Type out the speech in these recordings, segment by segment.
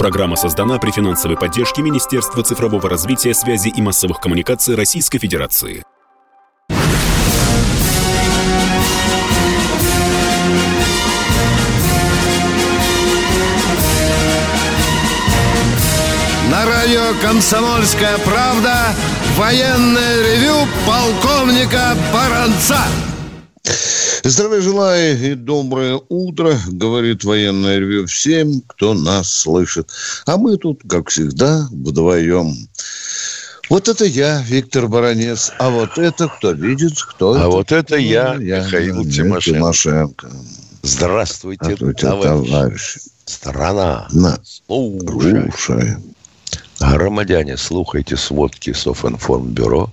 Программа создана при финансовой поддержке Министерства цифрового развития, связи и массовых коммуникаций Российской Федерации. На радио «Комсомольская правда» военное ревю полковника Баранца. Здравия желаю и доброе утро, говорит военное ревю всем, кто нас слышит. А мы тут, как всегда, вдвоем. Вот это я, Виктор Баранец. А вот это кто видит, кто А это? вот это я, Ну, я Михаил Леонид Тимошенко. Тимошенко. Здравствуйте, Здравствуйте, товарищи. товарищи. Страна. На, Слушай. слушай. Громадяне, слухайте сводки Софинформбюро.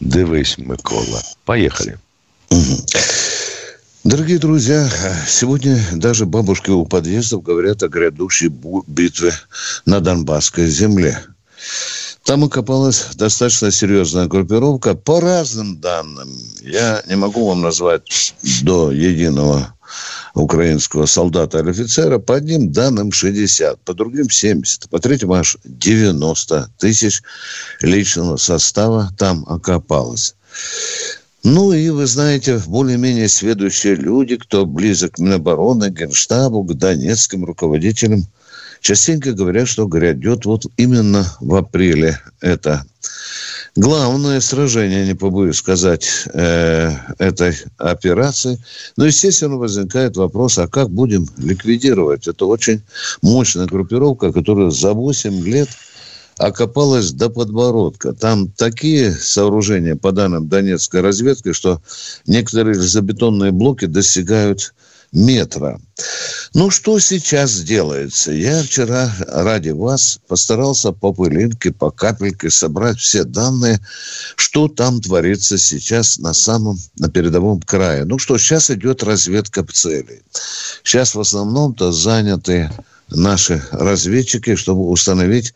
Дивись, Микола. Поехали. Дорогие друзья, сегодня даже бабушки у подъездов говорят о грядущей битве на Донбасской земле. Там окопалась достаточно серьезная группировка. По разным данным, я не могу вам назвать до единого украинского солдата или офицера, по одним данным 60, по другим 70, по третьим аж 90 тысяч личного состава там окопалось. Ну и, вы знаете, более-менее сведущие люди, кто близок к Минобороны, Генштабу, к донецким руководителям, частенько говорят, что грядет вот именно в апреле это главное сражение, не побоюсь сказать, э, этой операции. Но, естественно, возникает вопрос, а как будем ликвидировать? Это очень мощная группировка, которая за 8 лет окопалась до подбородка. Там такие сооружения, по данным донецкой разведки, что некоторые железобетонные блоки достигают метра. Ну, что сейчас делается? Я вчера ради вас постарался по пылинке, по капельке собрать все данные, что там творится сейчас на самом, на передовом крае. Ну что, сейчас идет разведка целей. Сейчас в основном-то заняты наши разведчики, чтобы установить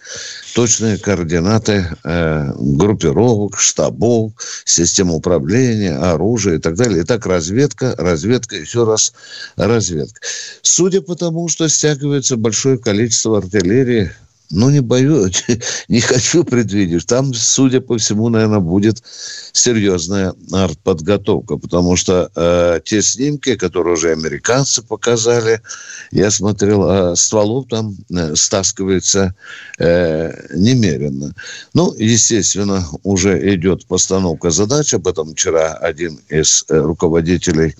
точные координаты э, группировок, штабов, систем управления, оружия и так далее. Итак, разведка, разведка, еще раз разведка. Судя по тому, что стягивается большое количество артиллерии, ну, не боюсь, не хочу предвидеть. Там, судя по всему, наверное, будет серьезная артподготовка, потому что э, те снимки, которые уже американцы показали, я смотрел, а стволов там э, стаскивается э, немерено. Ну, естественно, уже идет постановка задач. Об этом вчера один из э, руководителей,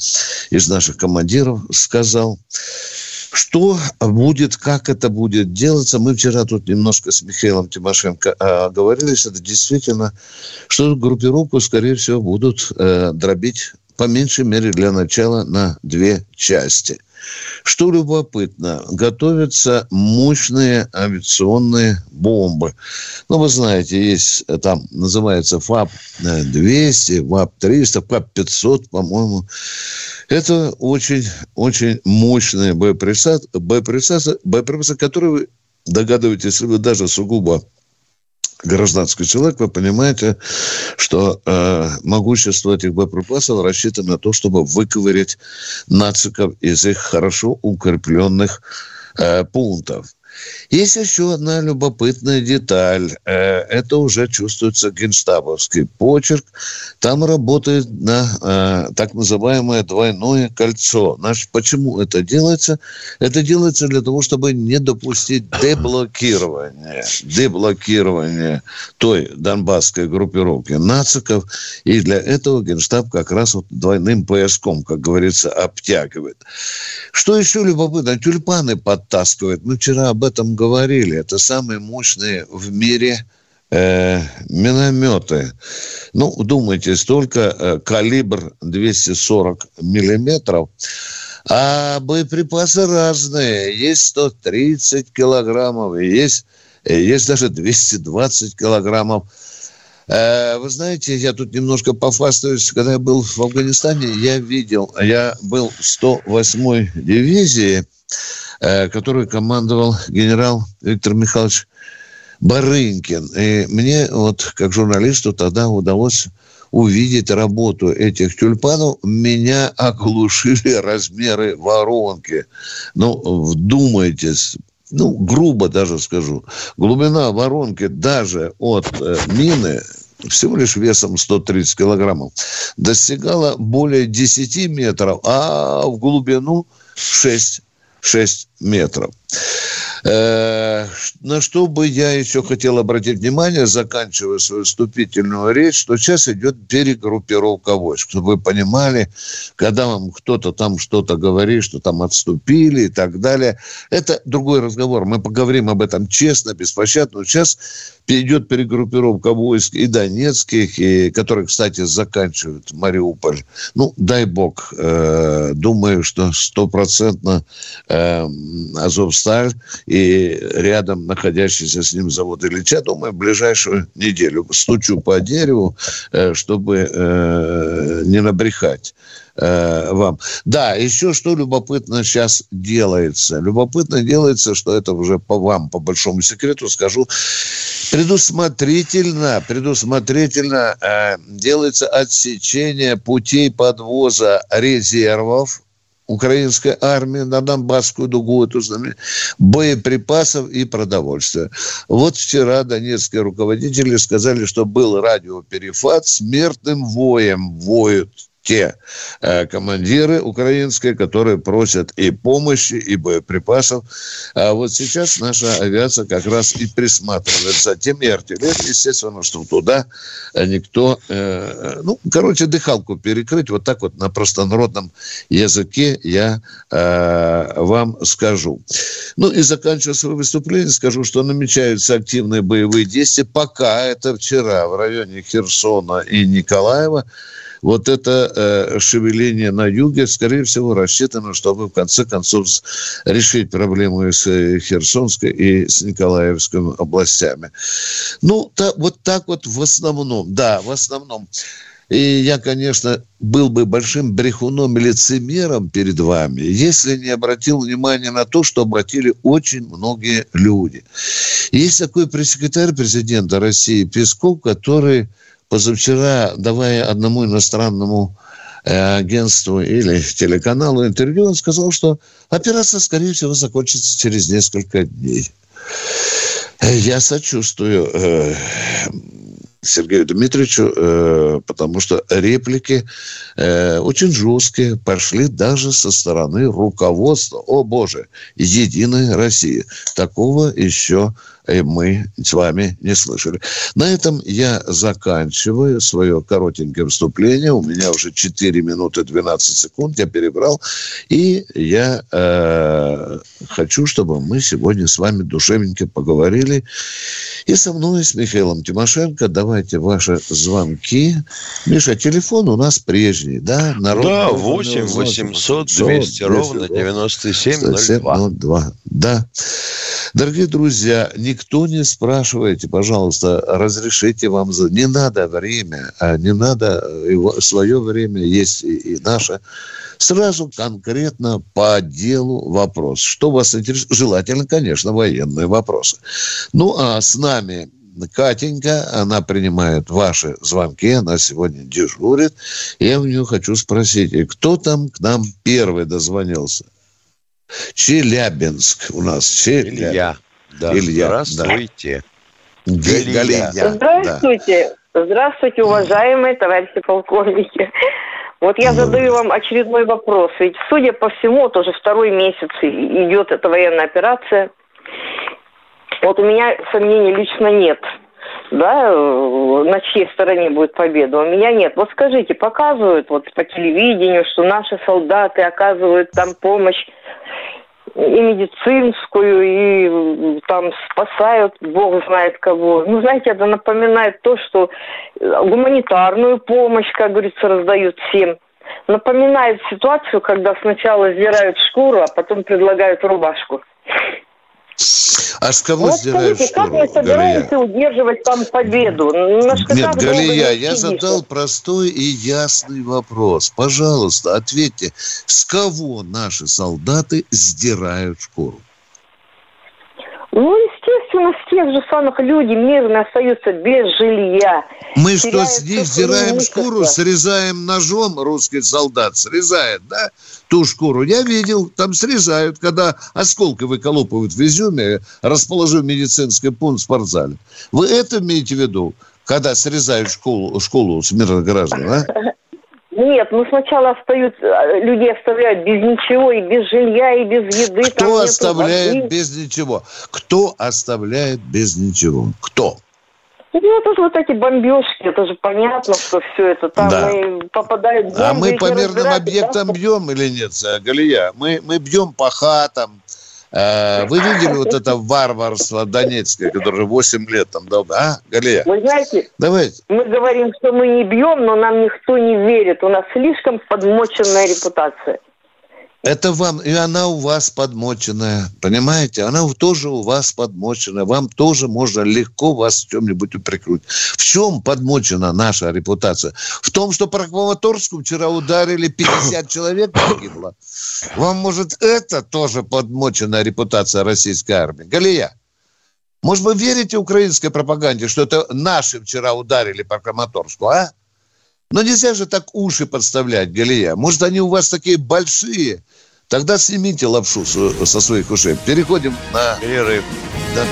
из наших командиров сказал. Что будет, как это будет делаться? Мы вчера тут немножко с Михаилом Тимошенко э, говорили, что это действительно, что группировку, скорее всего, будут э, дробить по меньшей мере для начала на две части. Что любопытно, готовятся мощные авиационные бомбы. Ну, вы знаете, есть э, там, называется ФАП-200, ФАП-300, ФАП-500, по-моему. Это очень, очень мощные боеприпасы, боеприпасы, боеприпасы, которые догадываетесь, вы даже сугубо гражданский человек, вы понимаете, что э, могущество этих боеприпасов рассчитано на то, чтобы выковырять нациков из их хорошо укрепленных э, пунктов. Есть еще одна любопытная деталь. Э, Это уже чувствуется генштабовский почерк. Там работает на э, так называемое двойное кольцо. Значит, почему это делается? Это делается для того, чтобы не допустить деблокирования, деблокирования той донбасской группировки нациков. И для этого генштаб как раз вот двойным пояском, как говорится, обтягивает. Что еще любопытно? Тюльпаны подтаскивают. Мы вчера об этом говорили. Это самые мощные в мире э, минометы. Ну, думайте, столько э, калибр 240 миллиметров. А боеприпасы разные. Есть 130 килограммов, есть, есть даже 220 килограммов. Э, Вы знаете, я тут немножко пофастаюсь. Когда я был в Афганистане, я видел, я был в 108-й дивизии, э, которой командовал генерал Виктор Михайлович Барынкин. И мне вот как журналисту тогда удалось увидеть работу этих тюльпанов, меня оглушили размеры воронки. Ну, вдумайтесь, ну, грубо даже скажу, глубина воронки даже от э, мины всего лишь весом 130 килограммов, достигала более 10 метров, а в глубину 6, 6 метров. Э, на что бы я еще хотел обратить внимание, заканчивая свою вступительную речь, что сейчас идет перегруппировка войск. Чтобы вы понимали, когда вам кто-то там что-то говорит, что там отступили и так далее, это другой разговор. Мы поговорим об этом честно, беспощадно. Сейчас идет перегруппировка войск и донецких, и, которые, кстати, заканчивают Мариуполь. Ну, дай бог, э, думаю, что стопроцентно э, Азовсталь и рядом находящийся с ним завод Ильича, думаю, в ближайшую неделю. Стучу по дереву, э, чтобы э, не набрехать э, вам. Да, еще что любопытно сейчас делается. Любопытно делается, что это уже по вам, по большому секрету скажу, предусмотрительно, предусмотрительно э, делается отсечение путей подвоза резервов украинской армии на Донбасскую дугу, эту боеприпасов и продовольствия. Вот вчера донецкие руководители сказали, что был радиоперефат, смертным воем воют те э, командиры украинские, которые просят и помощи, и боеприпасов. А вот сейчас наша авиация как раз и присматривает за тем и артиллерия, естественно, что туда никто, э, ну, короче, дыхалку перекрыть, вот так вот на простонародном языке я э, вам скажу. Ну и заканчивая свое выступление, скажу, что намечаются активные боевые действия. Пока это вчера в районе Херсона и Николаева вот это э, шевеление на юге, скорее всего, рассчитано, чтобы в конце концов решить проблему с э, Херсонской и с Николаевской областями. Ну, та, вот так вот в основном, да, в основном. И я, конечно, был бы большим брехуном и лицемером перед вами, если не обратил внимания на то, что обратили очень многие люди. Есть такой пресс-секретарь президента России Песков, который позавчера, давая одному иностранному э, агентству или телеканалу интервью, он сказал, что операция, скорее всего, закончится через несколько дней. Я сочувствую э, Сергею Дмитриевичу, э, потому что реплики э, очень жесткие пошли даже со стороны руководства, о боже, Единой России. Такого еще мы с вами не слышали. На этом я заканчиваю свое коротенькое вступление. У меня уже 4 минуты 12 секунд, я перебрал. И я э, хочу, чтобы мы сегодня с вами душевненько поговорили. И со мной, с Михаилом Тимошенко, давайте ваши звонки. Миша, телефон у нас прежний, да? Народ да, 8 800 200 ровно 9702. Да. Дорогие друзья, никто не спрашивайте, пожалуйста, разрешите вам... Не надо время, а не надо его, свое время, есть и, и наше. Сразу конкретно по делу вопрос. Что вас интересует? Желательно, конечно, военные вопросы. Ну, а с нами Катенька, она принимает ваши звонки, она сегодня дежурит. Я у нее хочу спросить, кто там к нам первый дозвонился? Челябинск у нас. Челябинск. Илья. Да. Илья. Здравствуйте. Да. Галия. Здравствуйте. Да. Здравствуйте, уважаемые товарищи полковники. Вот я задаю вам очередной вопрос. Ведь, судя по всему, вот уже второй месяц идет эта военная операция. Вот у меня сомнений лично нет да, на чьей стороне будет победа. У меня нет. Вот скажите, показывают вот по телевидению, что наши солдаты оказывают там помощь и медицинскую, и там спасают, бог знает кого. Ну, знаете, это напоминает то, что гуманитарную помощь, как говорится, раздают всем. Напоминает ситуацию, когда сначала сдирают шкуру, а потом предлагают рубашку. А с кого вот сдираешь скажите, как мы собираемся Галия? удерживать там победу? На Нет, Галия, я задал простой и ясный вопрос. Пожалуйста, ответьте, с кого наши солдаты сдирают шкуру? Ну, естественно нас тех же самых люди мирно остаются без жилья. Мы что, с них сдираем шкуру, срезаем ножом, русский солдат срезает, да, ту шкуру. Я видел, там срезают, когда осколки выколупывают в изюме, расположив медицинский пункт в спортзале. Вы это имеете в виду, когда срезают школу, школу с мирных граждан, а? Нет, ну сначала остаются, людей оставляют без ничего, и без жилья, и без еды. Кто оставляет воды. без ничего? Кто оставляет без ничего? Кто? Ну, это же вот эти бомбежки, это же понятно, что все это там да. и попадают бомбы. А мы по мирным объектам да? бьем или нет, Галия? Мы, мы бьем по хатам, Э, вы видели вот это варварство донецкое, которое 8 лет там дал, а, Галия? Вы знаете, Давайте. мы говорим, что мы не бьем, но нам никто не верит. У нас слишком подмоченная репутация. Это вам, и она у вас подмоченная, понимаете? Она тоже у вас подмоченная. Вам тоже можно легко вас в чем-нибудь упрекнуть. В чем подмочена наша репутация? В том, что по Краматорску вчера ударили 50 человек погибло. Вам, может, это тоже подмоченная репутация российской армии? Галия, может, вы верите украинской пропаганде, что это наши вчера ударили по Краматорску, а? Но нельзя же так уши подставлять, Галия. Может, они у вас такие большие, Тогда снимите лапшу со своих ушей. Переходим на перерыв. Да.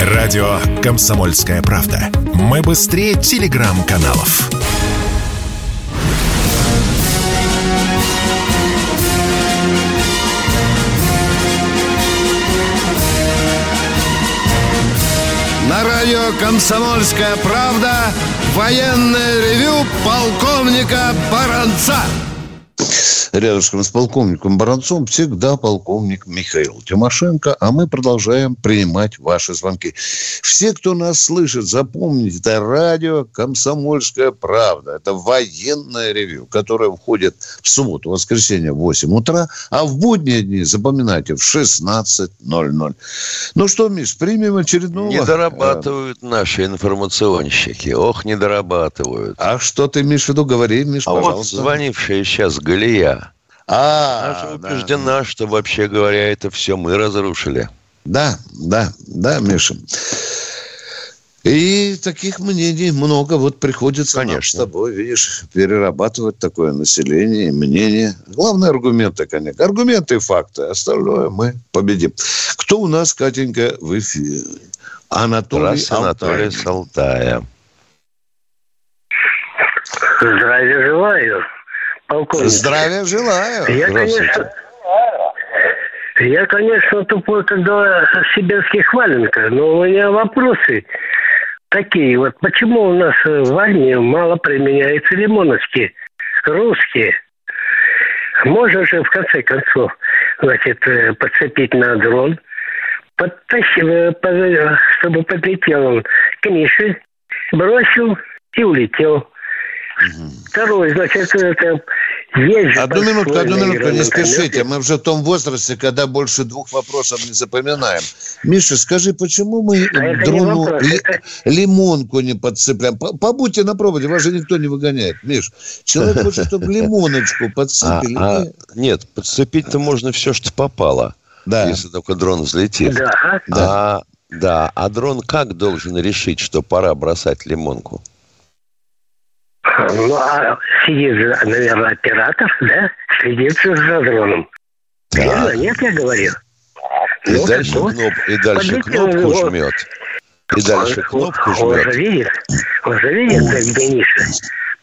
Радио «Комсомольская правда». Мы быстрее телеграм-каналов. На радио «Комсомольская правда» Военное ревю полковника Баранца. Рядышком с полковником Баранцом всегда полковник Михаил Тимошенко, а мы продолжаем принимать ваши звонки. Все, кто нас слышит, запомните, это радио «Комсомольская правда». Это военное ревю, которое входит в субботу, воскресенье в 8 утра, а в будние дни, запоминайте, в 16.00. Ну что, Миш, примем очередного... Не дорабатывают наши информационщики. Ох, не дорабатывают. А что ты имеешь в виду? Говори, Миш, а пожалуйста. вот звонившая сейчас Галия а, Она же убеждена, да. что, вообще говоря, это все мы разрушили. Да, да, да, Миша. И таких мнений много. Вот приходится Конечно. нам с тобой, видишь, перерабатывать такое население, мнение. Главное аргументы, конечно. Аргументы и факты. Остальное мы победим. Кто у нас, Катенька, в эфире? Анатолий Анатолий Салтая. Здравия желаю полковник. Здравия желаю. Я, конечно, я, конечно, тупой, когда сибирских валенка, но у меня вопросы такие. Вот почему у нас в армии мало применяются лимоновские, русские? Можно же, в конце концов, значит, э, подцепить на дрон, подтащил, э, чтобы подлетел он к Мише, бросил и улетел. Второй, значит, это есть Одну минутку, одну минутку, не спешите. Мы уже в том возрасте, когда больше двух вопросов не запоминаем. Миша, скажи, почему мы а дрону вопрос, ли, это... лимонку не подцепляем? Побудьте на проводе, вас же никто не выгоняет. Миш, человек хочет, чтобы лимоночку подцепили. А, а, нет, подцепить-то можно все, что попало. Да. Если только дрон взлетит. Да. да. А, да. А дрон как должен решить, что пора бросать лимонку? Ну, а сидит же, наверное, оператор, да? Следит за дроном. Да. Верно? Нет, я говорю. И ну, дальше, кноп, и дальше кнопку он, жмет. И дальше кнопку жмет. Он же видит, он же видит, где ниша.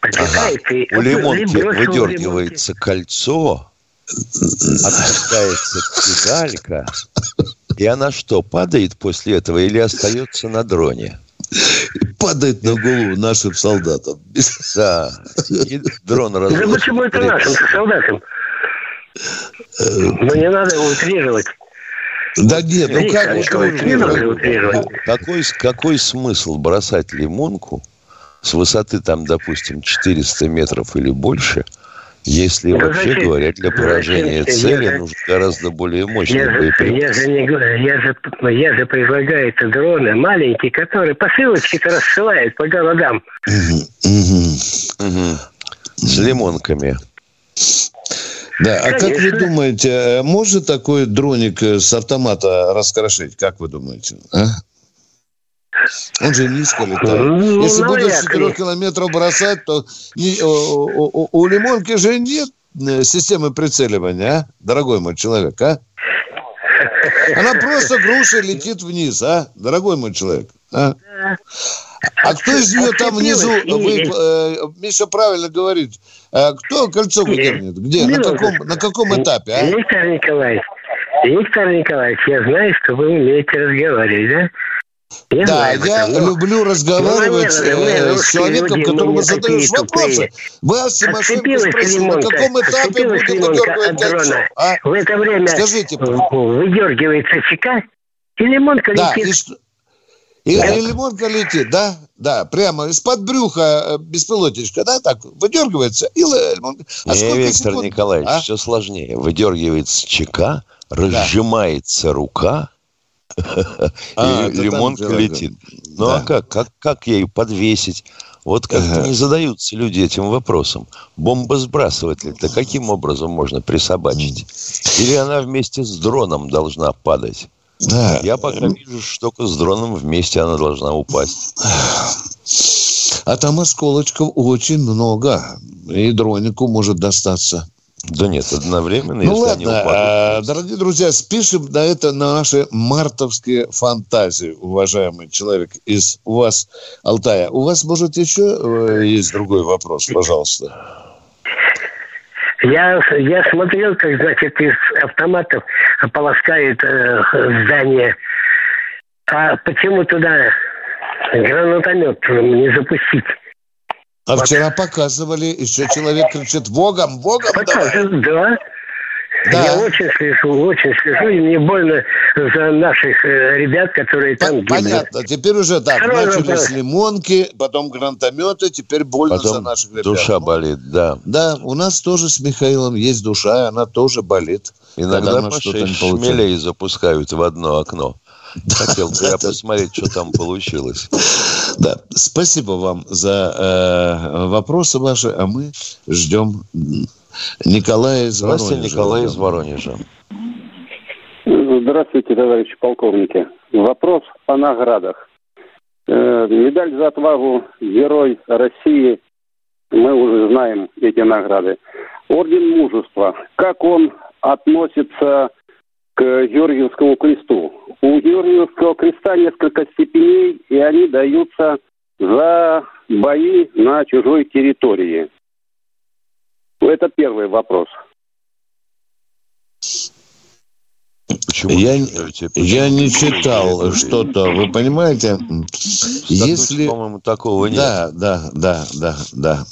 Ага. И У лимонки выдергивается кольцо, опускается педалька, и она что, падает после этого или остается на дроне? Падает на голову нашим солдатам. Да. Дрон. Да почему это нашим солдатам? Ну, не надо утрировать. Да нет, ну как утрировать? Какой, какой смысл бросать лимонку с высоты там, допустим, 400 метров или больше – если вообще зачем? говоря, для поражения цели я, нужен гораздо более мощный я боеприпас. Я же, не, я, же, я же предлагаю это дроны маленькие, которые посылочки-то рассылают по городам. С лимонками. Да, а как вы думаете, э, может такой дроник э, с автомата раскрошить? Как вы думаете? А? Он же низко летает. Ну, Если ну, будет с 4 километров бросать, то не, у, у, у лимонки же нет э, системы прицеливания, а? Дорогой мой человек, а? Она просто груша летит вниз, а? Дорогой мой человек. А, а кто из нее там внизу, вы, э, Миша правильно говорит, а кто кольцо выдернет? Где? На каком, на каком этапе, а? Виктор Николаевич, Виктор Николаевич, я знаю, что вы умеете разговаривать, да? Я да, я потому... люблю разговаривать ну, э, с человеком, которому задаешь вопросы. Вы Тимошенко спросили, на каком этапе будет выдергивать кольцо? А? В это время Скажите, выдергивается чека, и лимонка да, летит. И что... И, да. и лимонка летит, да? Да, прямо из-под брюха э, беспилотничка, да, так выдергивается, и лимонка. А Не, Виктор секунд? Николаевич, а? все сложнее. Выдергивается чека, разжимается да. рука, а, и лимонка летит. Ну а как? как? Как ей подвесить? Вот как-то не задаются люди этим вопросом. Бомбосбрасыватель-то каким образом можно присобачить? Или она вместе с дроном должна падать? Да. Я пока вижу, что только с дроном вместе она должна упасть. А там осколочков очень много. И дронику может достаться. Да нет, одновременно, ну, если ладно, они упадут. А, дорогие друзья, спишем на это на наши мартовские фантазии, уважаемый человек из у вас Алтая. У вас, может, еще э, есть другой вопрос, пожалуйста. Я, я смотрел, как, значит, из автоматов полоскают э, здание. А почему туда гранатомет не запустить? А вот. вчера показывали, еще человек кричит «Богом, Богом Показывают, да. Да. Я очень слежу, очень слежу, и мне больно за наших э, ребят, которые там гибнут. Понятно. Теперь уже так, Второй начали вопрос. с лимонки, потом гранатометы, теперь больно потом за наших ребят. душа болит, да. Да, у нас тоже с Михаилом есть душа, она тоже болит. Иногда по шесть шмелей запускают в одно окно. Хотел бы я посмотреть, что там получилось. Да, спасибо вам за э, вопросы ваши, а мы ждем Николая из Воронежа. Здравствуйте, Николай из Воронежа. Здравствуйте, товарищи полковники. Вопрос о наградах. Э, медаль за отвагу Герой России. Мы уже знаем эти награды. Орден мужества. Как он относится к Георгиевскому кресту? У Георгиевского креста несколько степеней, и они даются за бои на чужой территории. Это первый вопрос. Почему я, я не читал что-то, вы понимаете? Если... по-моему, такого нет. Да, да, да, да, да.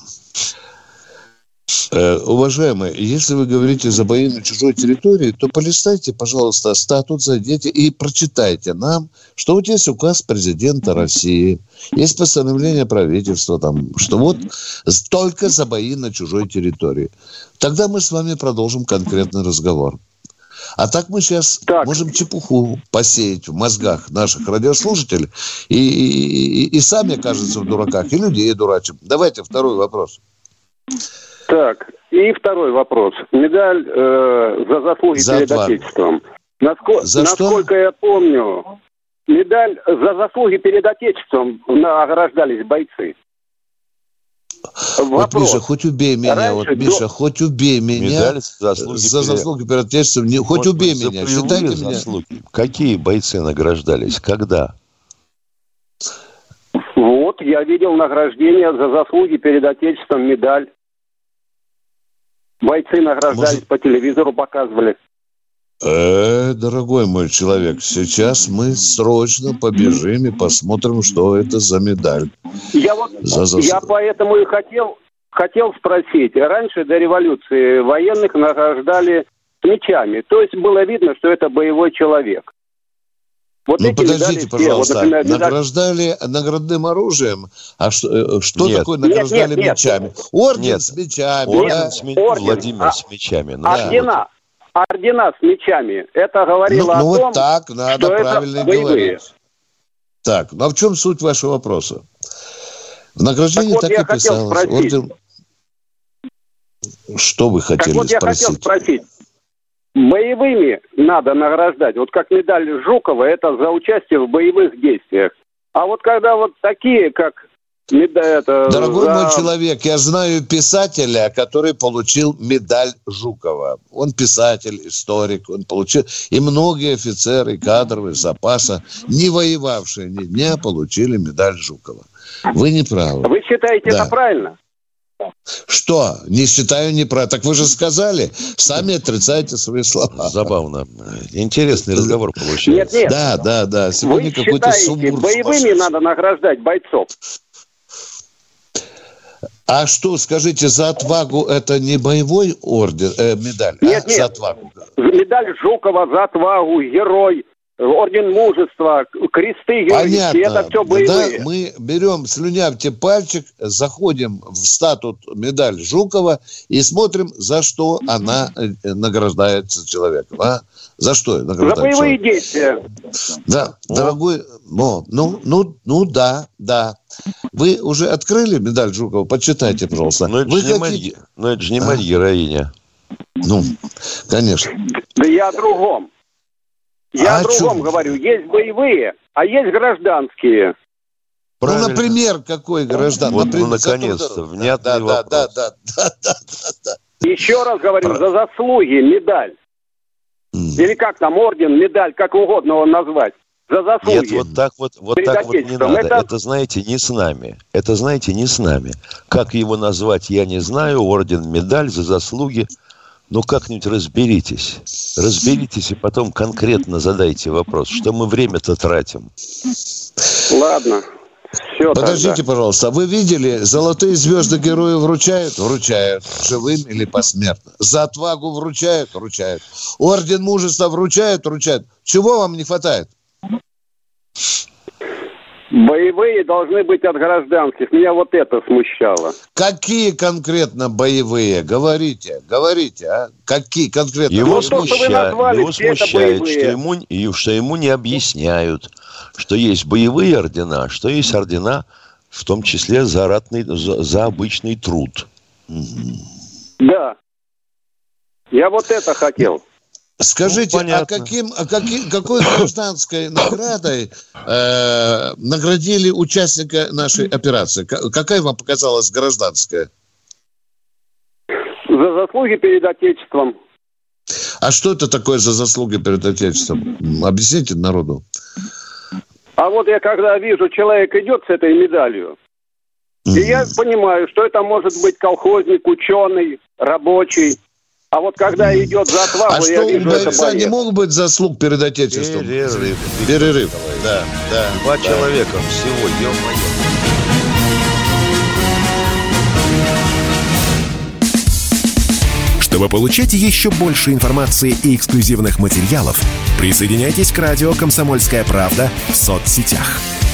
Э, уважаемые, если вы говорите за бои на чужой территории, то полистайте, пожалуйста, статут, зайдите и прочитайте нам, что вот есть указ президента России, есть постановление правительства, там, что вот только за бои на чужой территории. Тогда мы с вами продолжим конкретный разговор. А так мы сейчас так. можем чепуху посеять в мозгах наших радиослушателей и, и, и, сами окажутся в дураках, и людей дурачим. Давайте второй вопрос. Так, и второй вопрос. Медаль э, за заслуги за перед отвар. Отечеством. Наско... За насколько что? я помню, медаль за заслуги перед Отечеством награждались бойцы. Вопрос. Вот, Миша, хоть убей меня, Раньше вот, Миша, до... хоть убей меня. Медаль за заслуги, за заслуги перед Отечеством. Не, хоть Может убей меня, считайте заслуги. меня. Какие бойцы награждались? Когда? Вот, я видел награждение за заслуги перед Отечеством, медаль. Бойцы награждались Может... по телевизору, показывали. Э, дорогой мой человек, сейчас мы срочно побежим и посмотрим, что это за медаль. Я вот, за я поэтому и хотел, хотел спросить. Раньше до революции военных награждали мечами. То есть было видно, что это боевой человек. Вот ну, подождите, пожалуйста, вот, например, награждали наградным оружием, а что, э, что нет. такое награждали нет, нет, мечами? Нет. Орден нет. с мечами. Орден да? с мечами. Орден. Владимир а, с мечами. Ну, ордена. Да. Ордена с мечами. Это говорило ну, о ну, том, вот так надо что правильно это говорить. Так, ну а в чем суть вашего вопроса? В награждении так, вот так и писалось. Орден... Что вы хотели так вот я спросить? хотел спросить. Боевыми надо награждать. Вот как медаль Жукова, это за участие в боевых действиях. А вот когда вот такие, как это, Дорогой за... мой человек, я знаю писателя, который получил медаль Жукова. Он писатель, историк, он получил... И многие офицеры кадровые запаса, не воевавшие ни дня, получили медаль Жукова. Вы не правы. Вы считаете да. это правильно? Что? Не считаю неправильно. Так вы же сказали, сами отрицаете свои слова. Забавно. Интересный разговор получается. Нет, нет. Да, да, да. Сегодня какой-то сумбур. боевыми надо награждать бойцов? А что, скажите, за отвагу это не боевой орден, э, медаль? Нет, а? нет. За отвагу. Медаль Жукова за отвагу, герой, орден мужества, кресты героические, это все боевые. Да, мы берем, слюнявьте пальчик, заходим в статут медаль Жукова и смотрим, за что она э, награждается человеком. А? За что награждается? За боевые человек? действия. Да, О. дорогой, ну, ну, ну, ну да, да. Вы уже открыли медаль Жукова? Почитайте, пожалуйста. Но это, Вы же, хотите... не мать, но это же не а? мать героиня. Ну, конечно. Да я о другом. Я а о другом чем? говорю. Есть боевые, а есть гражданские. Ну, Правильно. Ну, например, какой граждан? Вот, например, ну, наконец-то, внятный да, вопрос. Да, да, да, да, да, да. Еще раз говорю, Про... за заслуги медаль. Mm. Или как там, орден, медаль, как угодно его назвать. За заслуги. Нет, вот так вот, вот так вот не надо. Это... это, знаете, не с нами. Это, знаете, не с нами. Как его назвать, я не знаю. Орден, медаль за заслуги – ну, как-нибудь разберитесь. Разберитесь и потом конкретно задайте вопрос, что мы время-то тратим. Ладно. Все Подождите, тогда. пожалуйста, а вы видели, золотые звезды герою вручают? Вручают. Живым или посмертно. За отвагу вручают? Вручают. Орден мужества вручают? Вручают. Чего вам не хватает? Боевые должны быть от гражданских. Меня вот это смущало. Какие конкретно боевые? Говорите, говорите, а? Какие конкретно? Его, смущает, назвали, его смущает, что ему, что ему не объясняют, что есть боевые ордена, что есть ордена, в том числе за, ратный, за, за обычный труд. Да. Я вот это хотел. Скажите, ну, а каким, а каким, какой гражданской наградой э, наградили участника нашей операции? Какая вам показалась гражданская? За заслуги перед Отечеством. А что это такое за заслуги перед Отечеством? Объясните народу. А вот я когда вижу, человек идет с этой медалью, mm-hmm. и я понимаю, что это может быть колхозник, ученый, рабочий, а вот когда идет за отвагу, а я что, вижу, это боец. не мог быть заслуг перед Отечеством? Перерыв. Перерыв, да, да. Два да. человека всего, ё-моё. Чтобы получать еще больше информации и эксклюзивных материалов, присоединяйтесь к радио «Комсомольская правда» в соцсетях –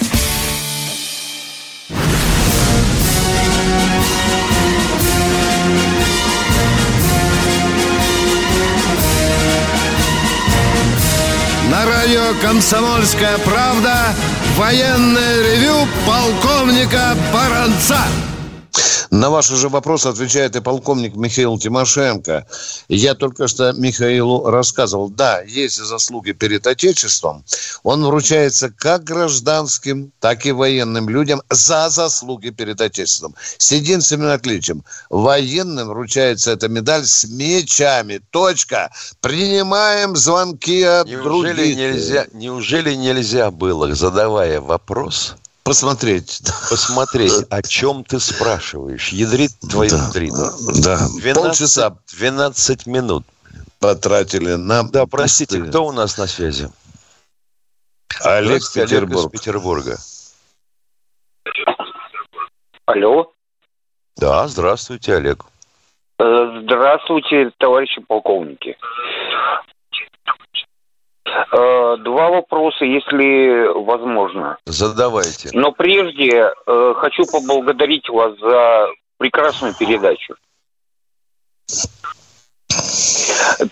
«Комсомольская правда» военное ревю полковника Баранца. На ваши же вопросы отвечает и полковник Михаил Тимошенко. Я только что Михаилу рассказывал. Да, есть заслуги перед Отечеством. Он вручается как гражданским, так и военным людям за заслуги перед Отечеством. С единственным отличием. Военным вручается эта медаль с мечами. Точка. Принимаем звонки от неужели других. Нельзя, неужели нельзя было, задавая вопрос, Посмотреть. Посмотреть, о чем ты спрашиваешь. Ядрит твой да. Да, 12, полчаса. 12 минут. Потратили на... Да, простите, пустые. кто у нас на связи? Олег, Петербург. Олег из Петербурга. Алло. Да, здравствуйте, Олег. Э, здравствуйте, товарищи полковники. Э, два вопроса, если возможно. Задавайте. Но прежде э, хочу поблагодарить вас за прекрасную передачу.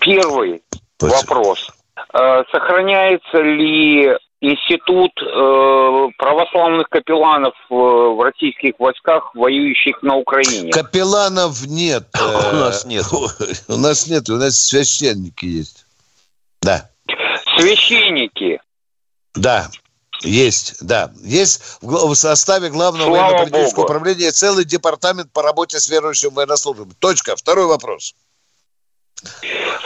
Первый Спасибо. вопрос. Э, сохраняется ли институт э, православных капелланов э, в российских войсках, воюющих на Украине? Капелланов нет. У нас нет. У нас нет, у нас священники есть. Да. Священники? Да. Есть, да. Есть в составе главного военно-политического управления целый департамент по работе с верующим военнослужащим. Точка. Второй вопрос.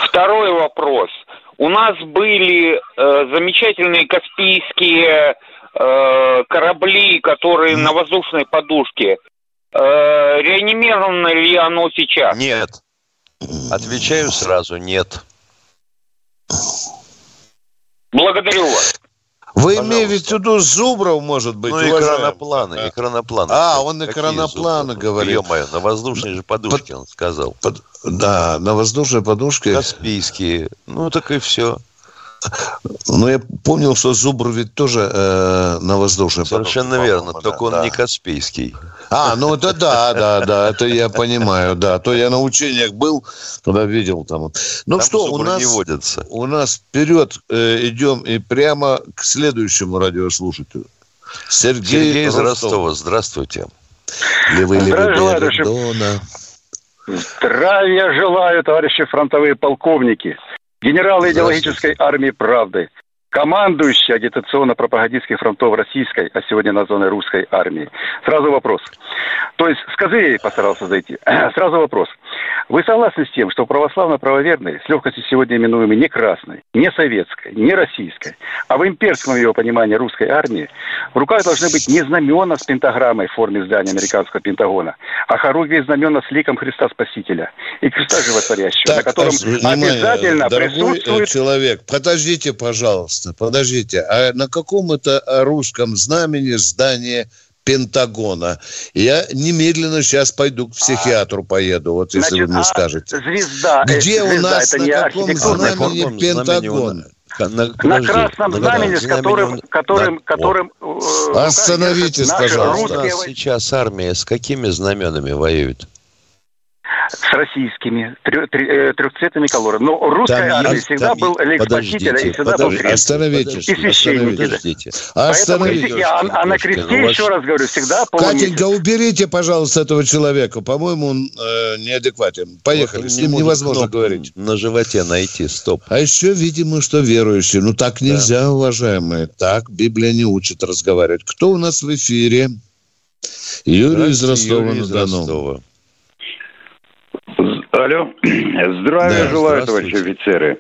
Второй вопрос. У нас были э, замечательные каспийские э, корабли, которые на воздушной подушке. Э, реанимировано ли оно сейчас? Нет. Отвечаю сразу, нет. Благодарю вас. Вы Пожалуйста. имеете в виду Зубров, может быть? Ну, экранопланы, да. экранопланы. А, он экранопланы говорит. Ё-моё, на воздушной же подушке, под, он сказал. Под, да, на воздушной подушке. Каспийские. Ну, так и все. Ну, я помнил, что Зубр ведь тоже э, на воздушной Совершенно верно, только да, он да. не Каспийский. А, ну это да, да, да, это я понимаю, да. То я на учениях был, когда видел там. Ну там что, у нас, не водятся. у нас вперед э, идем и прямо к следующему радиослушателю. Сергей, Сергей из Ростова. Здравствуйте. Левый, левый, Дона. Здравия желаю, товарищи фронтовые полковники генералы идеологической армии «Правды», командующий агитационно-пропагандистских фронтов российской, а сегодня названной русской армии. Сразу вопрос. То есть с козырей постарался зайти. Сразу вопрос. Вы согласны с тем, что православно-правоверные с легкостью сегодня именуемые не красной, не советской, не российской, а в имперском его понимании русской армии в руках должны быть не знамена с пентаграммой в форме здания американского Пентагона, а хоругви знамена с ликом Христа Спасителя и Христа Животворящего, так, на котором внимание, обязательно присутствует... человек, подождите, пожалуйста, подождите. А на каком это русском знамени здание Пентагона. Я немедленно сейчас пойду к психиатру а, поеду, вот если значит, вы мне а скажете. Звезда. Где звезда, у нас на каком знамени Пентагона? На, на красном на, знамени, с которым, которым, которым, которым э, Остановитесь, пожалуйста. Русские... Сейчас армия с какими знаменами воюет? С российскими э, трехцветными колорами. Но русская там армия всегда там, был элек спасителя и всегда подождите, был крест. Остановитесь. И священники. Подождите. Остановитесь. а, а на кресте, ну, еще раз говорю, всегда Катенька, уберите, пожалуйста, этого человека. По-моему, он э, неадекватен. Поехали. Вот С ним невозможно говорить. На животе найти, стоп. А еще, видимо, что верующие. Ну, так нельзя, да. уважаемые. Так Библия не учит разговаривать. Кто у нас в эфире? Юрий из Ростова-на-Дону. Алло. Здравия да, желаю, товарищи офицеры.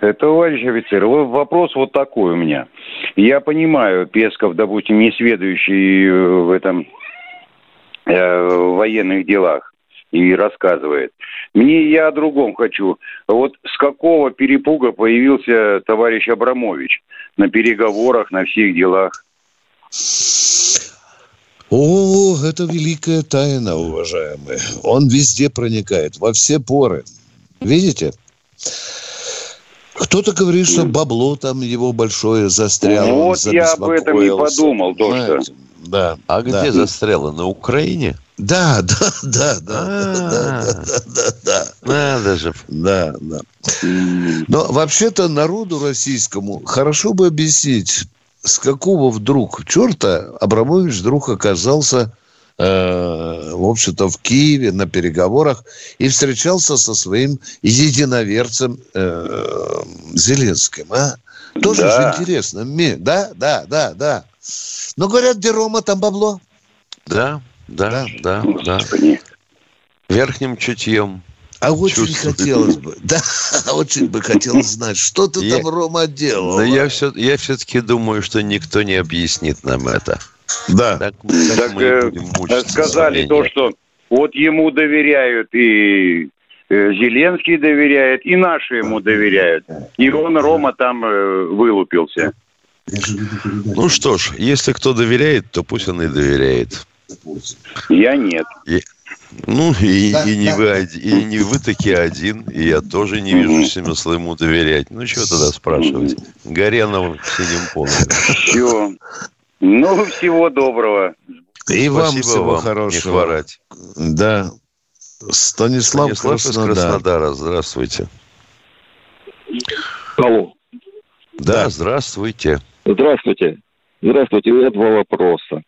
Э, товарищ офицер, вопрос вот такой у меня. Я понимаю, Песков, допустим, не сведущий э, в этом э, в военных делах и рассказывает. Мне я о другом хочу. Вот с какого перепуга появился товарищ Абрамович на переговорах, на всех делах? О, это великая тайна, уважаемые. Он везде проникает, во все поры. Видите? Кто-то говорит, что бабло там его большое застряло. Вот я об этом и подумал тоже. Да. А где да. застряло? На Украине? Да, да, да, да, да, да, да, да. Надо же. Да, да. Но вообще-то народу российскому хорошо бы объяснить, с какого вдруг черта Абрамович вдруг оказался, э, в общем-то, в Киеве на переговорах и встречался со своим единоверцем э, Зеленским, а? Тоже да. же интересно. Да, да, да, да. Но говорят, где Рома, там бабло. Да, да, да, да. да. Верхним чутьем. А очень хотелось бы, да, очень бы хотелось знать, что ты я, там, Рома, делал. Но я, все, я все-таки думаю, что никто не объяснит нам это. Да. Так, так, так мы э, сказали то, что вот ему доверяют и э, Зеленский доверяет, и наши ему доверяют. И он, Рома, там э, вылупился. Ну что ж, если кто доверяет, то пусть он и доверяет. Я нет. И, ну, и, да, и, не да. вы, и не вы таки один, и я тоже не вижу смысла ему доверять. Ну, чего тогда спрашивать? Горенов синим полом. Все. Ну, всего доброго. И Спасибо вам всего вам хорошего. Не хворать. Да. Станислав, Станислав Краснодар. из Краснодара. Здравствуйте. Алло. Да, здравствуйте. Здравствуйте. Здравствуйте. У меня два вопроса.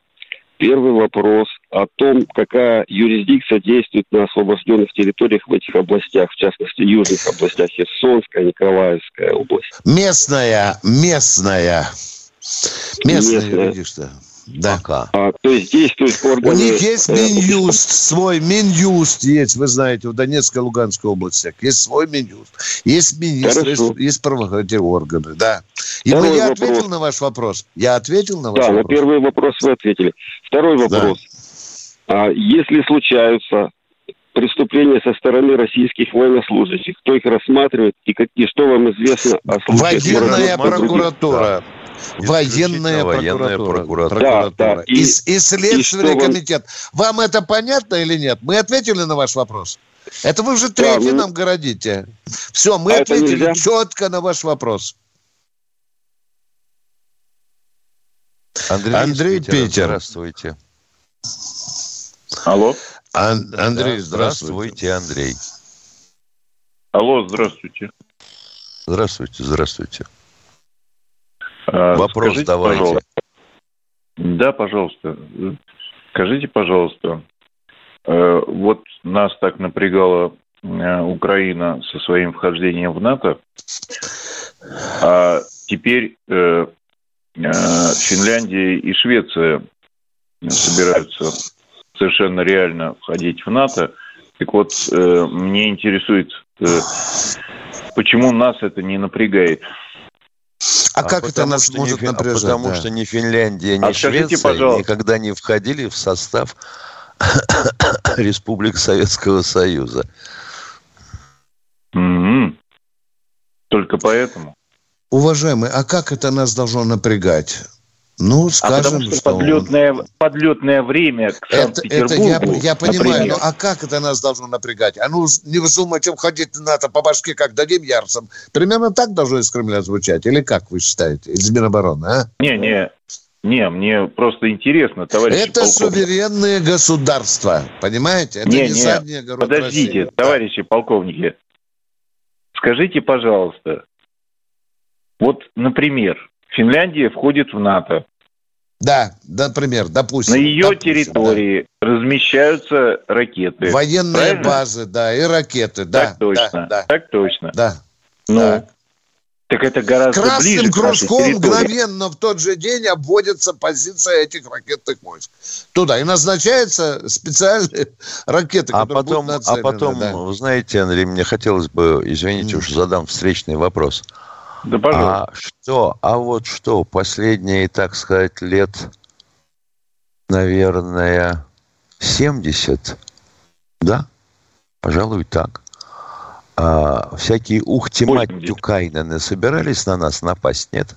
Первый вопрос о том, какая юрисдикция действует на освобожденных территориях в этих областях, в частности, южных областях, Херсонская, Николаевская область. Местная, местная. Местная, местная. Да. Пока. А, то есть действуют органы... У них есть э, Минюст, свой Минюст есть, вы знаете, в Донецкой и Луганской областях. Есть свой Минюст. Есть министр, есть, есть правоохранительные органы, да. И Второй вы, я вопрос. ответил на ваш вопрос? Я ответил на ваш да, вопрос? Да, на первый вопрос вы ответили. Второй вопрос. Да. А, если случаются преступления со стороны российских военнослужащих, кто их рассматривает и, как, и что вам известно о случаях... Военная прокуратура. Да. Военная, военная прокуратура. прокуратура. Да, да. И, и, и Следственный и комитет. Вам... вам это понятно или нет? Мы ответили на ваш вопрос. Это вы уже третий да, ну... нам городите. Все, мы а ответили четко на ваш вопрос. Андрей, Андрей Питер. Здравствуйте. Алло. Ан- Андрей, да, здравствуйте. Здравствуйте, Андрей. Алло, здравствуйте. Здравствуйте, здравствуйте. А, Вопрос Скажите, давайте. Пожалуйста. Да, пожалуйста. Скажите, пожалуйста, э, вот нас так напрягала э, Украина со своим вхождением в НАТО, а теперь э, Финляндия и Швеция собираются совершенно реально входить в НАТО. Так вот, мне интересует, почему нас это не напрягает? А, а как это нас может не, напряжать? Потому да. что ни Финляндия, ни а Швеция никогда не входили в состав Республик Советского Союза. Mm-hmm. Только поэтому. Уважаемый, а как это нас должно напрягать? Ну, скажем, а потому что, что подлетное, он... подлетное время к Санкт-Петербургу, это, это я, я понимаю, но а как это нас должно напрягать? А ну, не вздумайте входить в НАТО по башке, как дадим ярцам. Примерно так должно из Кремля звучать? Или как вы считаете, из Минобороны, а? Не, не, не, мне просто интересно, товарищ Это полковник. суверенные государства, понимаете? Это не, не, не подождите, России. товарищи да. полковники. Скажите, пожалуйста, вот, например, Финляндия входит в НАТО. Да, например, допустим. На ее допустим, территории да. размещаются ракеты. Военные правильно? базы, да, и ракеты, да. Так точно, да, да. так точно. Да. Ну, так. так это гораздо Красным ближе кружком мгновенно в тот же день обводится позиция этих ракетных войск. Туда и назначаются специальные ракеты, а потом, будут нацелены. А потом, да. вы знаете, Андрей, мне хотелось бы, извините, mm. уж задам встречный вопрос. Да, пожалуйста. А что, а вот что, последние, так сказать, лет, наверное, 70, да, пожалуй, так. А, всякие ухти-мать собирались на нас напасть, нет?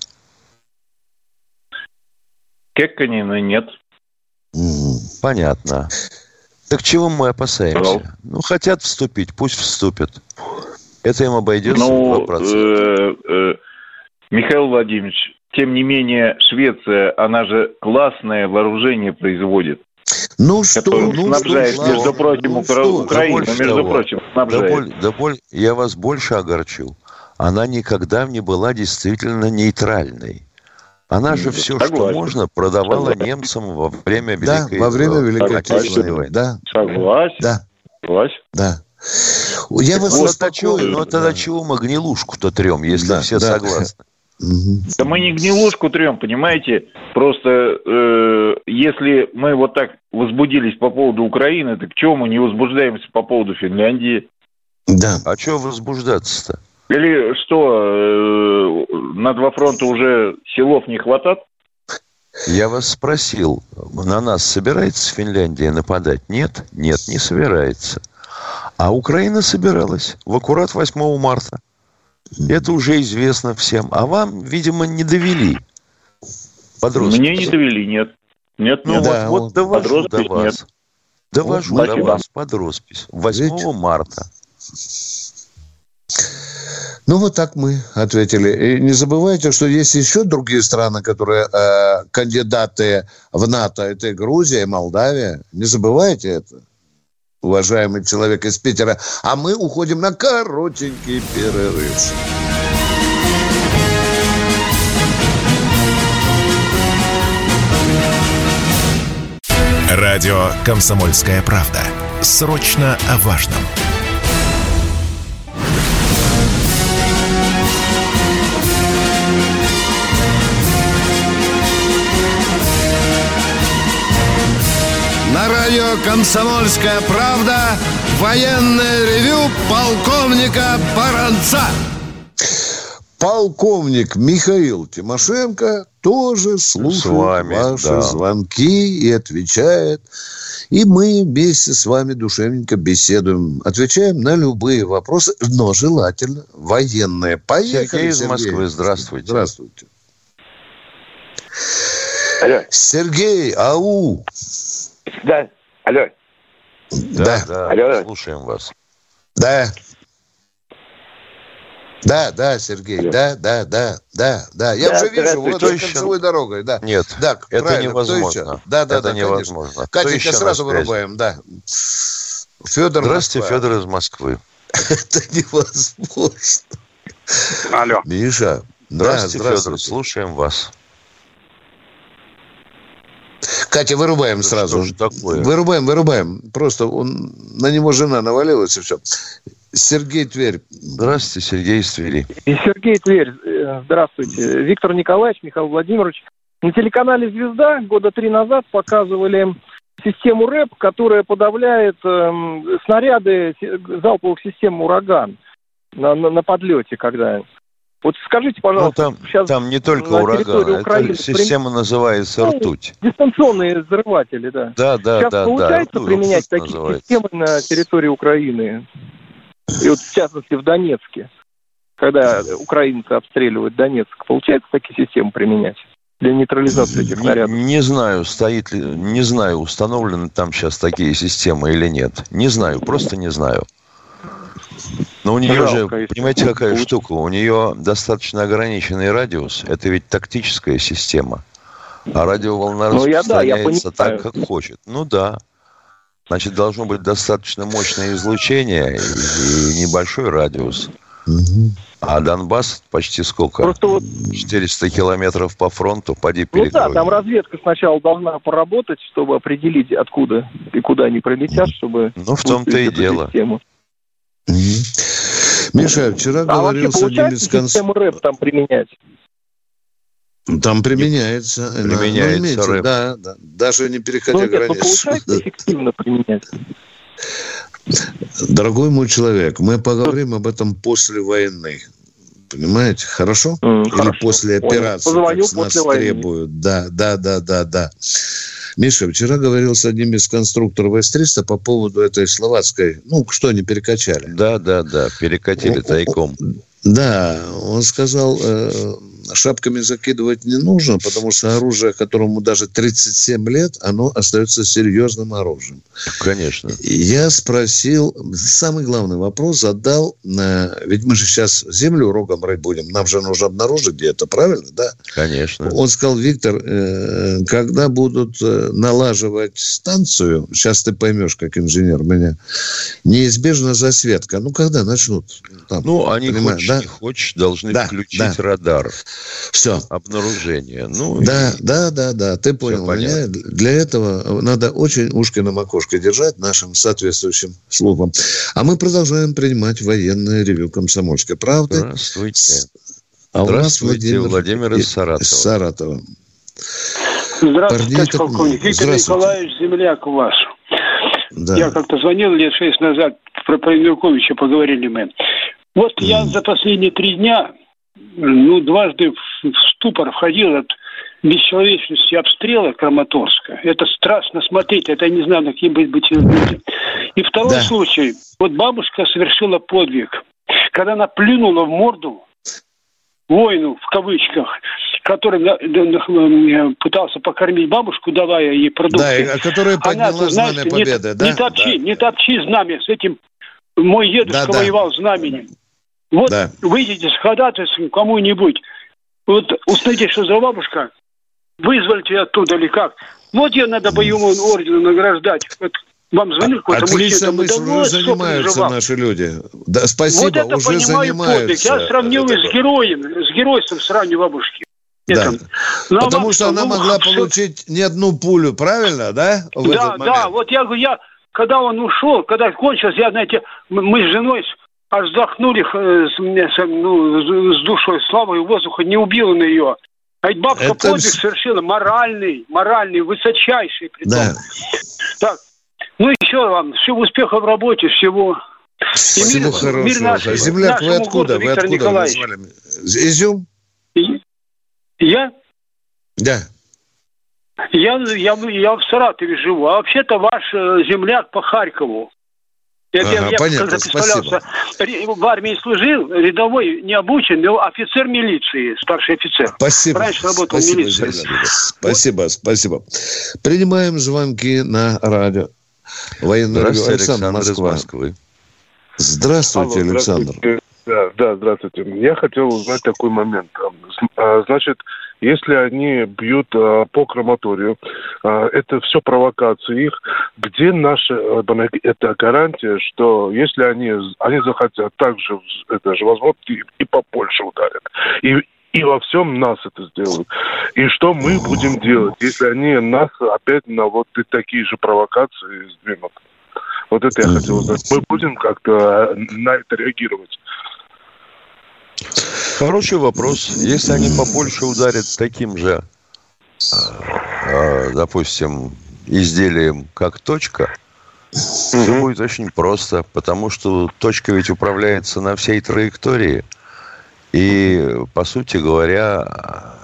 Кекканина нет. Понятно. Так чего мы опасаемся? Пожалуйста. Ну, хотят вступить, пусть вступят. Это им обойдется ну, 2%. Э, э, Михаил Владимирович, тем не менее, Швеция, она же классное вооружение производит. Ну что, ну снабжает, что, между прочим, ну, Укра... что? Украину, да между того. прочим, снабжает. Да, боль, да боль, я вас больше огорчу. Она никогда не была действительно нейтральной. Она же все, Согласен. что можно, продавала Согласен. немцам во время Великой, да, во время Великой Отечественной войны. Да. Согласен. Да. Согласен. Да. Я вас вот успокою. Ну, тогда чего мы гнилушку-то трем, если да, все да. согласны? Да мы не гнилушку трем, понимаете? Просто э, если мы вот так возбудились по поводу Украины, так чего мы не возбуждаемся по поводу Финляндии? Да. А что возбуждаться-то? Или что, э, на два фронта уже силов не хватает? Я вас спросил, на нас собирается Финляндия нападать? Нет? Нет, не собирается. А Украина собиралась в аккурат 8 марта. Это уже известно всем. А вам, видимо, не довели. Подростки. Мне не довели, нет. Нет, ну. Да, вот, вот довожу до вас. Нет. Довожу вот, до вас под роспись. 8 Видите? марта. Ну, вот так мы ответили. И не забывайте, что есть еще другие страны, которые э, кандидаты в НАТО. Это и Грузия, и Молдавия. Не забывайте это, уважаемый человек из Питера. А мы уходим на коротенький перерыв. Радио «Комсомольская правда». Срочно о важном. Радио «Комсомольская правда» военное ревю полковника Баранца. Полковник Михаил Тимошенко тоже слушает вами, ваши да. звонки и отвечает. И мы вместе с вами душевненько беседуем. Отвечаем на любые вопросы, но желательно военные. Поехали, Сергей из Москвы, здравствуйте. Здравствуйте. Алло. Сергей, ау. Да, алло. Да, да, алло. слушаем вас. Да. Да, да, Сергей, Алло. да, да, да, да, да. Я да, уже вижу, вот за кольцевой дорогой, да. Нет, да, это невозможно. Да, да, это да, невозможно. Катенька, сразу вырубаем, да. Федор Здравствуйте, Москва. Федор из Москвы. это невозможно. Алло. Миша. Здравствуйте, да, здравствуйте. Федор, слушаем вас. Катя, вырубаем Это сразу. Что такое? Вырубаем, вырубаем. Просто он, на него жена навалилась и все. Сергей Тверь. Здравствуйте, Сергей из Твери. И Сергей Тверь. Э, здравствуйте. Виктор Николаевич, Михаил Владимирович. На телеканале «Звезда» года три назад показывали систему РЭП, которая подавляет э, снаряды залповых систем «Ураган» на, на, на подлете, когда вот скажите, пожалуйста, ну, там, сейчас там не только ураган, Украины, эта система называется ну, ртуть. Дистанционные взрыватели, да. Да, да, сейчас да. получается да, применять такие называется. системы на территории Украины? И вот в частности в Донецке, когда украинцы обстреливают Донецк, получается такие системы применять? для нейтрализации этих снарядов? Не, не знаю, стоит ли, не знаю, установлены там сейчас такие системы или нет. Не знаю, просто не знаю. Но у нее Жалко, же, понимаете, какая будет. штука? У нее достаточно ограниченный радиус. Это ведь тактическая система. А радиоволна ну, распространяется да, так, как хочет. Ну да. Значит, должно быть достаточно мощное излучение и, и небольшой радиус. А Донбасс почти сколько? Просто вот... 400 километров по фронту, поди перекрой. Ну да, там разведка сначала должна поработать, чтобы определить, откуда и куда они пролетят, чтобы... Ну, в том-то и дело. Систему. Миша, вчера а говорил с одним из систему рэп там применять? Там применяется. Применяется ну, рэп. Да, да, даже не переходя ну, границу. получается эффективно применять? Дорогой мой человек, мы поговорим об этом после войны. Понимаете? Хорошо? Mm, Или хорошо. после операции, Позвоню как нас войны. требуют. Да, да, да, да, да. Миша, вчера говорил с одним из конструкторов С-300 по поводу этой словацкой, ну, что они перекачали. Да, да, да, перекатили тайком. Да, он сказал, э, шапками закидывать не нужно, потому что оружие, которому даже 37 лет, оно остается серьезным оружием. Конечно. Я спросил, самый главный вопрос задал, ведь мы же сейчас землю рогом рыть будем, нам же нужно обнаружить где это, правильно, да? Конечно. Он сказал, Виктор, э, когда будут э, налаживать станцию, сейчас ты поймешь, как инженер меня, неизбежно засветка. Ну, когда начнут? Там, ну, они, хочешь, да? не хочешь, должны да, включить да. радар. Все. Обнаружение. Ну, да, и... да, да, да, ты понял меня. Для этого надо очень ушки на макушке держать нашим соответствующим службам. А мы продолжаем принимать военное ревю комсомольской правды. Здравствуйте. А Здравствуйте, Владимир, Владимир из Саратова. Из Саратова. Здравствуйте, Парни, полковник. Виктор Николаевич, земляк ваш. Да. Я как-то звонил лет шесть назад, про, про Януковича поговорили мы. Вот mm. я за последние три дня ну, дважды в ступор входил от бесчеловечности обстрела Краматорска. Это страшно смотреть, это я не знаю, какие быть быть люди. И второй да. случай. Вот бабушка совершила подвиг. Когда она плюнула в морду воину, в кавычках, который пытался покормить бабушку, давая ей продукты. Да, которая подняла она, знамя знаете, победы, не, да? Не топчи, да. не топчи знамя. С этим мой дедушка да, да. воевал знаменем. Вот да. выйдите с ходатайством кому-нибудь. Вот узнаете, что за бабушка, вызвольте оттуда или как. Вот ее надо боевому ордену награждать. Вот вам звонил какой-то Отлично мысль, уже занимаются наши люди. Да, спасибо, вот это уже занимаются. Подвиг. Я сравнил это... с героем, с геройством сравню бабушки. Да. Но Потому что она могла все... получить не одну пулю, правильно, да? В да, да. Вот я говорю, я, когда он ушел, когда кончилось, я, знаете, мы с женой аж вздохнули э, с, ну, с душой, славой воздуха, не убил он ее. А ведь бабка Это... подвиг совершила моральный, моральный, высочайший. Притом. Да. Так, ну еще вам всего успехов в работе, всего всего мир, хорошего. Мир наш, Земляк, вы откуда? Городу, вы откуда Николаевич. назвали? Изюм? Я? Да. Я, я, я в Саратове живу, а вообще-то ваш э, земляк по Харькову. Я, ага, я, понятно, спасибо. В армии служил, рядовой, не обучен, но офицер милиции, старший офицер. Спасибо. Раньше работал спасибо, в милиции. Спасибо, вот. спасибо. Принимаем звонки на радио. Военный Здравствуйте, Александр, Александр Москва. из Москвы. Здравствуйте, Алло, Александр. Здравствуйте. Да, да, здравствуйте. Я хотел узнать такой момент. А, значит, если они бьют а, по крематорию, а, это все провокации их. Где наша это гарантия, что если они, они захотят также, это же возможно, и, и по Польше ударят. И, и во всем нас это сделают. И что мы будем делать, если они нас опять на вот такие же провокации сдвинут? Вот это я хотел узнать. Мы будем как-то на это реагировать? Хороший вопрос. Если они по Польше ударят таким же, а, допустим, изделием, как точка, все будет очень просто, потому что точка ведь управляется на всей траектории. И, по сути говоря,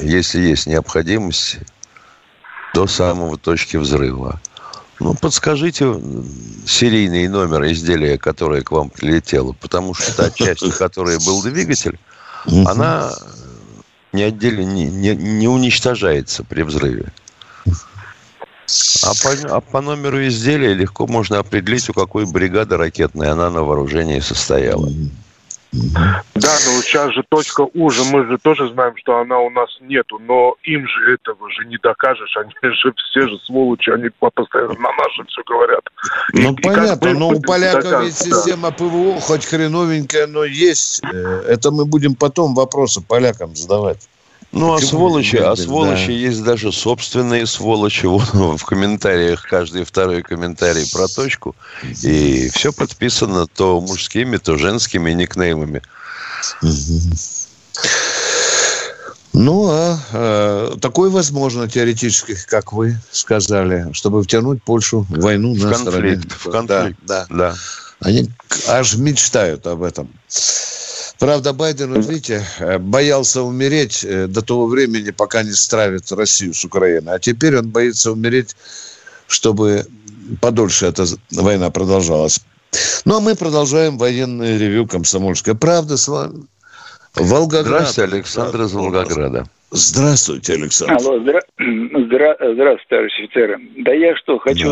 если есть необходимость, до самого точки взрыва. Ну, подскажите серийный номер изделия, которое к вам прилетело, потому что та часть, в которой был двигатель, она не, отдельно, не, не, не уничтожается при взрыве. А по, а по номеру изделия легко можно определить, у какой бригады ракетной она на вооружении состояла. Да, но сейчас же точка уже, мы же тоже знаем, что она у нас нету, но им же этого же не докажешь, они же все же сволочи, они постоянно на же все говорят. Ну, и, понятно, и но у поляков докажут, ведь система да. ПВО хоть хреновенькая, но есть. Э, это мы будем потом вопросы полякам задавать. Ну, а сволочи, а сволочи да. есть даже собственные сволочи. Вот в комментариях каждый второй комментарий про точку. И все подписано то мужскими, то женскими никнеймами. Ну, а э, такое возможно теоретически, как вы сказали, чтобы втянуть Польшу в войну в на конфликт, стороне. В конфликт, да, да. да. Они аж мечтают об этом. Правда, Байден, вот видите, э, боялся умереть э, до того времени, пока не стравит Россию с Украиной. А теперь он боится умереть, чтобы подольше эта война продолжалась. Ну, а мы продолжаем военное ревю «Комсомольская правда» с вами. Волгоград. Здравствуйте, Александр из Волгограда. Здравствуйте, Александр. Алло, здра... Здра... здравствуйте, товарищ офицер. Да я что, хочу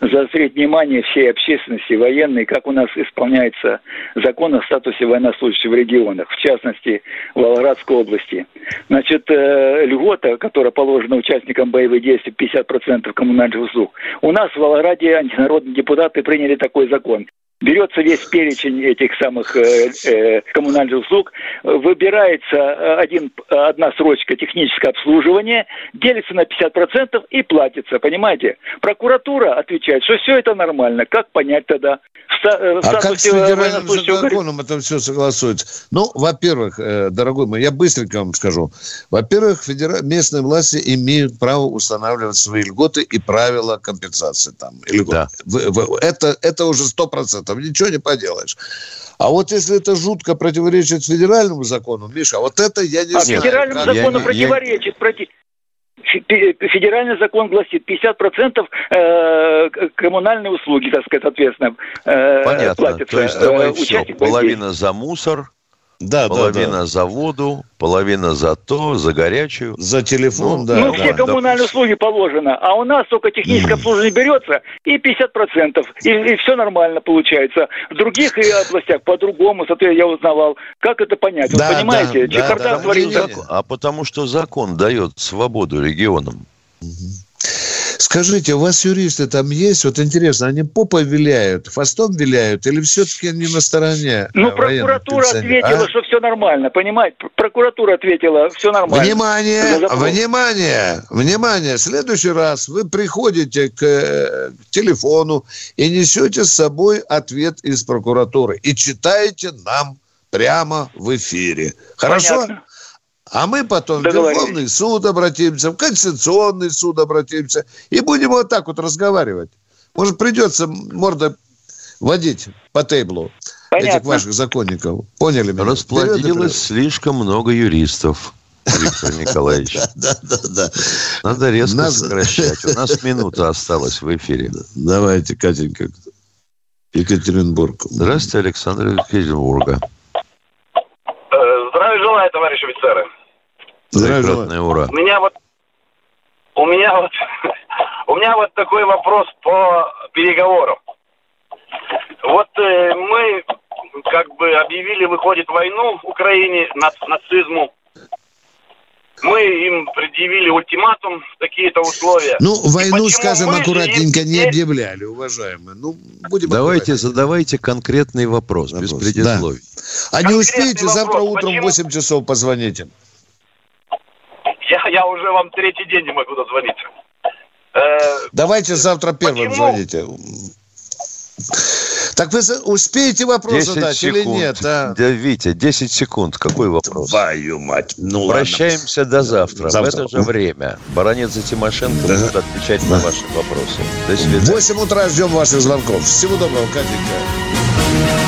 да. заострить внимание всей общественности военной, как у нас исполняется закон о статусе военнослужащих в регионах, в частности, в Волгоградской области. Значит, э, льгота, которая положена участникам боевых действий, 50% коммунальных услуг. У нас в Волгограде антинародные депутаты приняли такой закон берется весь перечень этих самых э, э, коммунальных услуг, выбирается э, один, одна срочка техническое обслуживание, делится на 50% и платится, понимаете? Прокуратура отвечает, что все это нормально. Как понять тогда? В, э, а как с федеральным законом это все согласуется? Ну, во-первых, э, дорогой мой, я быстренько вам скажу. Во-первых, федера... местные власти имеют право устанавливать свои льготы и правила компенсации там. Да. Это, это уже сто процентов там ничего не поделаешь. А вот если это жутко противоречит федеральному закону, Миша, вот это я не а знаю. Федеральному как... закону я, противоречит. Я... Проти... Федеральный закон гласит 50% э, коммунальные услуги, так сказать, соответственно, э, Понятно. Платятся, То есть э, все, половина за мусор, Да, половина да, да. за воду, половина за то, за горячую. За телефон, ну, да. Ну, все да, коммунальные да. услуги положено, а у нас только техническое обслуживание берется и 50%, и, и все нормально получается. В других областях по-другому, соответственно, я узнавал. Как это понять? Да, Вы понимаете, да, чехарда да, да, творится. А потому что закон дает свободу регионам. Угу. Скажите, у вас юристы там есть? Вот интересно, они попой виляют, хвостом виляют или все-таки они на стороне? Ну, прокуратура ответила, а? что все нормально, понимаете? Прокуратура ответила, все нормально. Внимание, внимание, внимание. В следующий раз вы приходите к, э, к телефону и несете с собой ответ из прокуратуры и читаете нам прямо в эфире. Хорошо? Понятно. А мы потом в Верховный суд обратимся, в Конституционный суд обратимся и будем вот так вот разговаривать. Может, придется морда водить по тейблу Понятно. этих ваших законников. Поняли меня? Расплодилось слишком много юристов. Виктор Николаевич. Да, да, да. Надо резко Нас... сокращать. У нас минута осталась в эфире. Давайте, Катенька. Екатеринбург. Здравствуйте, Александр Екатеринбурга. Э, здравия желаю, товарищи офицеры. Прекрасное ура. У меня вот у меня вот у меня вот такой вопрос по переговорам. Вот э, мы как бы объявили, выходит войну в Украине над нацизму. Мы им предъявили ультиматум, какие-то условия. Ну, войну, скажем, аккуратненько не объявляли, уважаемые. Ну, будем Давайте, задавайте конкретный вопрос, вопрос. без предисловий. Да. А не успеете, вопрос. завтра утром Почему? в 8 часов позвоните. Я, я уже вам третий день не могу дозвониться. Э, Давайте завтра первым почему? звоните. Так вы успеете вопрос задать секунд. или нет? А? Да, Витя, 10 секунд. Какой вопрос? Твою мать. Ну, Прощаемся ладно. до завтра. завтра. В это же время. Баранец и Тимошенко да. будут отвечать да. на ваши вопросы. До свидания. В 8 утра ждем ваших звонков. Всего доброго, Катенька.